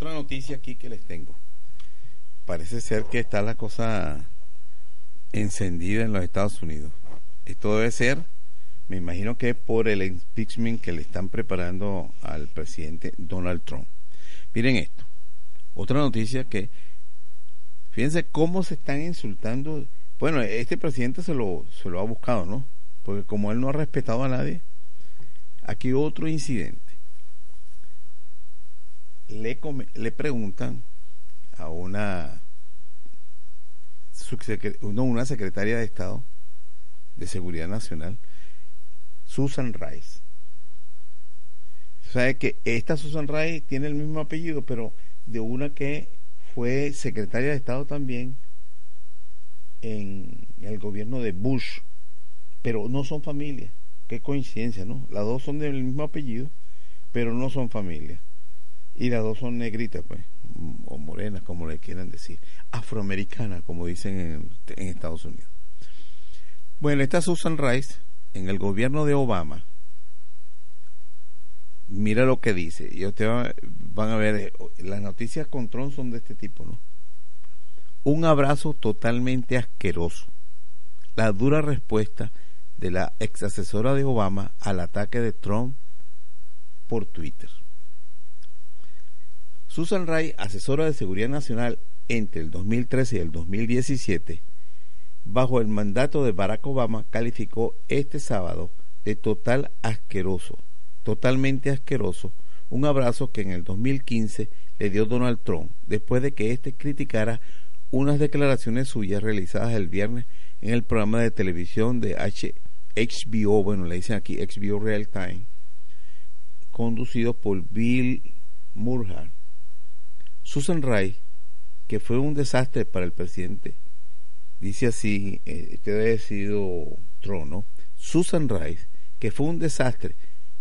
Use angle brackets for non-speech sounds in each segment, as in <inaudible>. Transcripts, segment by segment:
otra noticia aquí que les tengo. Parece ser que está la cosa encendida en los Estados Unidos. Esto debe ser, me imagino que por el impeachment que le están preparando al presidente Donald Trump. Miren esto. Otra noticia que, fíjense cómo se están insultando. Bueno, este presidente se lo, se lo ha buscado, ¿no? Porque como él no ha respetado a nadie, aquí otro incidente. Le, le preguntan a una, una secretaria de Estado de Seguridad Nacional, Susan Rice. Sabe que esta Susan Rice tiene el mismo apellido, pero de una que fue secretaria de Estado también en el gobierno de Bush, pero no son familia. Qué coincidencia, ¿no? Las dos son del mismo apellido, pero no son familia. Y las dos son negritas, pues, o morenas, como le quieran decir. Afroamericanas, como dicen en, Estados Unidos. Bueno, esta Susan Rice, en el gobierno de Obama, mira lo que dice. Y ustedes van a ver, eh, las noticias con Trump son de este tipo, ¿no? Un abrazo totalmente asqueroso. La dura respuesta de la ex asesora de Obama al ataque de Trump por Twitter. Susan Ray, asesora de Seguridad Nacional entre el 2013 y el 2017, bajo el mandato de Barack Obama, calificó este sábado de total asqueroso totalmente asqueroso un abrazo que en el 2015 le dio Donald Trump después de que éste criticara unas declaraciones suyas realizadas el viernes en el programa de televisión de HBO, bueno, le dicen aquí HBO Real Time, conducido por Bill Murray. Susan Rice, que fue un desastre para el presidente, dice así, eh, este debe haber sido Trump, Susan Rice, que fue un desastre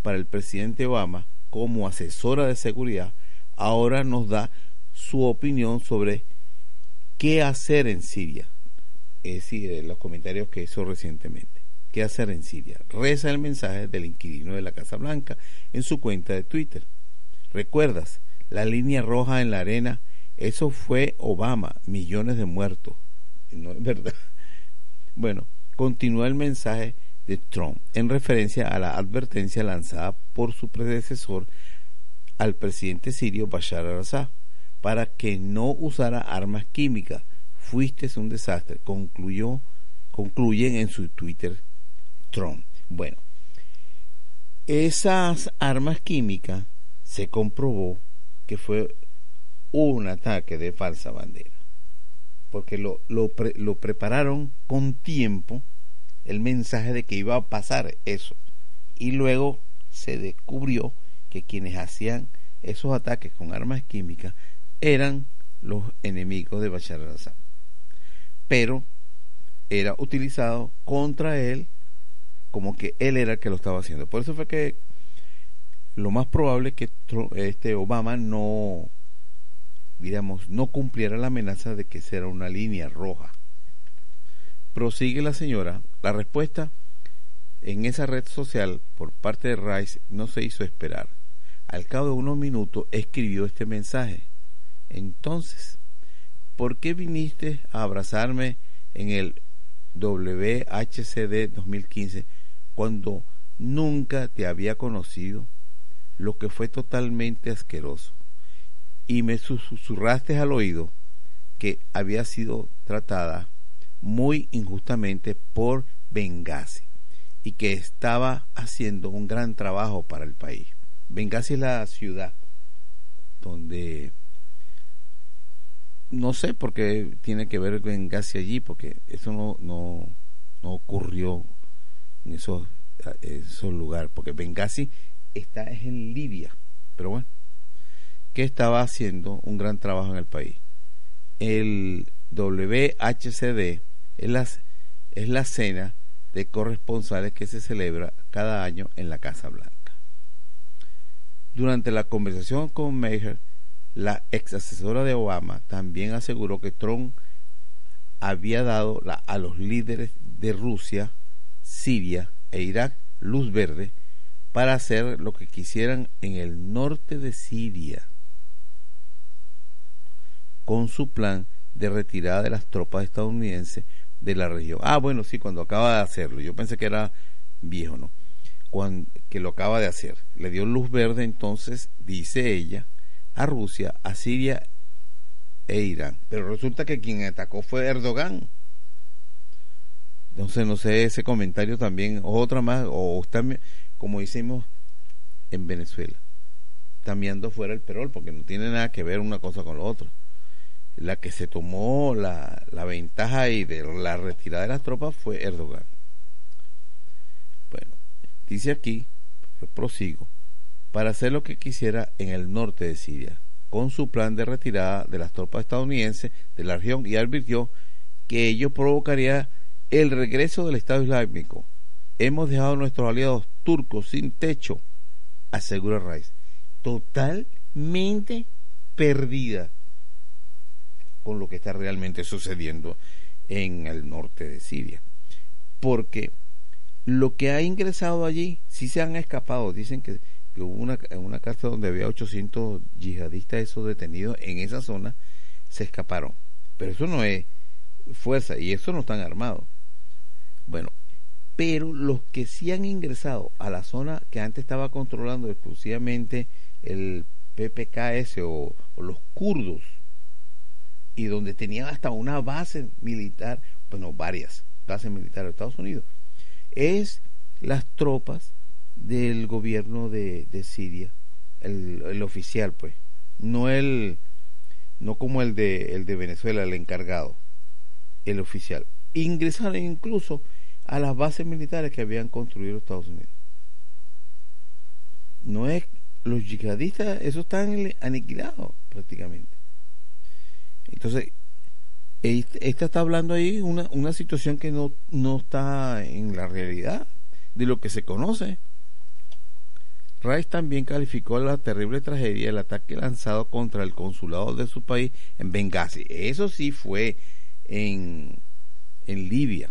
para el presidente Obama como asesora de seguridad, ahora nos da su opinión sobre qué hacer en Siria. Es decir, los comentarios que hizo recientemente. ¿Qué hacer en Siria? Reza el mensaje del inquilino de la Casa Blanca en su cuenta de Twitter. ¿Recuerdas? La línea roja en la arena, eso fue Obama, millones de muertos. No es verdad. <laughs> Bueno, continúa el mensaje de Trump en referencia a la advertencia lanzada por su predecesor al presidente sirio Bashar al-Assad para que no usara armas químicas. Fuiste un desastre, concluyó, concluyen en su Twitter Trump. Bueno, esas armas químicas se comprobó que fue un ataque de falsa bandera, porque lo, lo, lo prepararon con tiempo el mensaje de que iba a pasar eso. Y luego se descubrió que quienes hacían esos ataques con armas químicas eran los enemigos de Bashar al-Assad. Pero era utilizado contra él como que él era el que lo estaba haciendo. Por eso fue que lo más probable es que este Obama no digamos no cumpliera la amenaza de que será una línea roja Prosigue la señora, la respuesta en esa red social por parte de Rice no se hizo esperar. Al cabo de unos minutos escribió este mensaje. Entonces, ¿por qué viniste a abrazarme en el WHCD 2015 cuando nunca te había conocido? Lo que fue totalmente asqueroso. Y me susurraste al oído que había sido tratada muy injustamente por Benghazi y que estaba haciendo un gran trabajo para el país. Benghazi es la ciudad donde no sé por qué tiene que ver Benghazi allí, porque eso no, no, no ocurrió en esos, esos lugares, porque Benghazi está es en Libia, pero bueno, que estaba haciendo un gran trabajo en el país. El WHCD es la, es la cena de corresponsales que se celebra cada año en la Casa Blanca. Durante la conversación con Meyer, la ex asesora de Obama también aseguró que Trump había dado a los líderes de Rusia, Siria e Irak luz verde para hacer lo que quisieran en el norte de Siria. con su plan de retirada de las tropas estadounidenses de la región. Ah, bueno, sí, cuando acaba de hacerlo. Yo pensé que era viejo, ¿no? Cuando, que lo acaba de hacer. Le dio luz verde entonces, dice ella, a Rusia, a Siria e Irán. Pero resulta que quien atacó fue Erdogan. Entonces, no sé, ese comentario también, otra más, o está, como decimos en Venezuela, está fuera el perol, porque no tiene nada que ver una cosa con la otra. La que se tomó la, la ventaja y de la retirada de las tropas fue Erdogan. Bueno, dice aquí, prosigo, para hacer lo que quisiera en el norte de Siria, con su plan de retirada de las tropas estadounidenses de la región y advirtió que ello provocaría el regreso del Estado Islámico. Hemos dejado a nuestros aliados turcos sin techo, asegura Rice. Totalmente perdida con lo que está realmente sucediendo en el norte de Siria. Porque lo que ha ingresado allí, sí se han escapado. Dicen que, hubo una, una cárcel donde había 800 yihadistas esos detenidos en esa zona, se escaparon. Pero eso no es fuerza y eso no están armados. Bueno, pero los que sí han ingresado a la zona que antes estaba controlando exclusivamente el PPKS o, los kurdos, y donde tenían hasta una base militar, bueno, varias bases militares de Estados Unidos, es las tropas del gobierno de, Siria, el, el, oficial, pues, no el, no como el de, el de Venezuela, el encargado, el oficial. Ingresaron incluso a las bases militares que habían construido Estados Unidos. No es los yihadistas, eso están aniquilados prácticamente. Entonces, esta está hablando ahí una, una situación que no, no está en la realidad de lo que se conoce. Rice también calificó la terrible tragedia del ataque lanzado contra el consulado de su país en Benghazi. Eso sí fue en, en Libia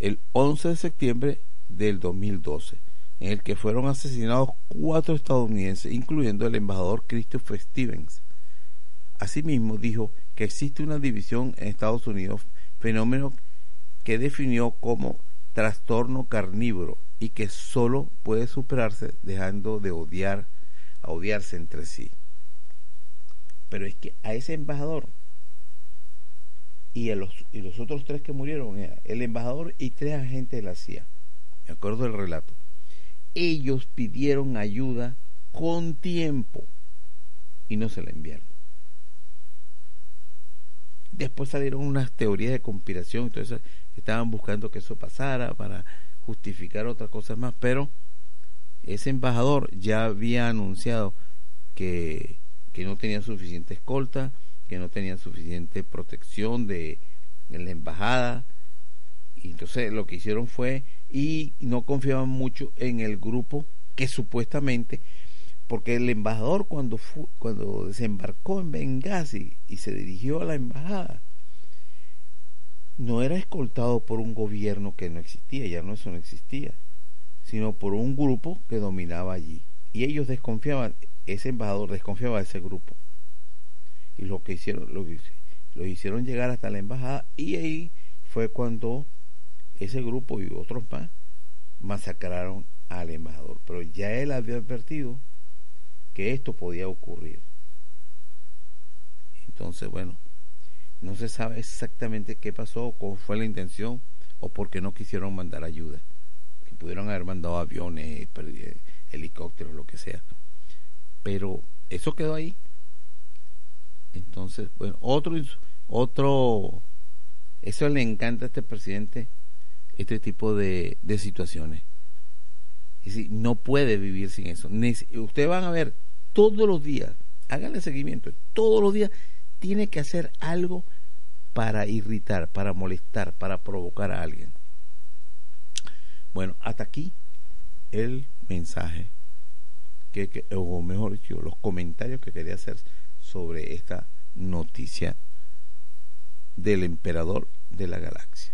el 11 de septiembre del 2012, en el que fueron asesinados cuatro estadounidenses, incluyendo el embajador Christopher Stevens. Asimismo, dijo que existe una división en Estados Unidos, fenómeno que definió como trastorno carnívoro y que solo puede superarse dejando de odiar a odiarse entre sí. Pero es que a ese embajador y, los, y los otros tres que murieron, el embajador y tres agentes de la CIA, me acuerdo del relato, ellos pidieron ayuda con tiempo y no se la enviaron. Después salieron unas teorías de conspiración, entonces estaban buscando que eso pasara para justificar otras cosas más, pero ese embajador ya había anunciado que, que no tenía suficiente escolta, que no tenían suficiente protección de la embajada y entonces lo que hicieron fue y no confiaban mucho en el grupo que supuestamente porque el embajador cuando cuando desembarcó en Benghazi y se dirigió a la embajada no era escoltado por un gobierno que no existía, ya no eso no existía, sino por un grupo que dominaba allí. Y ellos desconfiaban, ese embajador desconfiaba de ese grupo y lo que hicieron lo, lo hicieron llegar hasta la embajada y ahí fue cuando ese grupo y otros más masacraron al embajador. Pero ya él había advertido que esto podía ocurrir. Entonces bueno no se sabe exactamente qué pasó cuál fue la intención o por qué no quisieron mandar ayuda. Que pudieron haber mandado aviones helicópteros lo que sea. Pero eso quedó ahí entonces, bueno, otro, otro, eso le encanta a este presidente, este tipo de, de situaciones. Es decir, no puede vivir sin eso. Ustedes van a ver todos los días, háganle seguimiento, todos los días tiene que hacer algo para irritar, para molestar, para provocar a alguien. Bueno, hasta aquí el mensaje, que, o mejor dicho, los comentarios que quería hacer sobre esta noticia del emperador de la galaxia.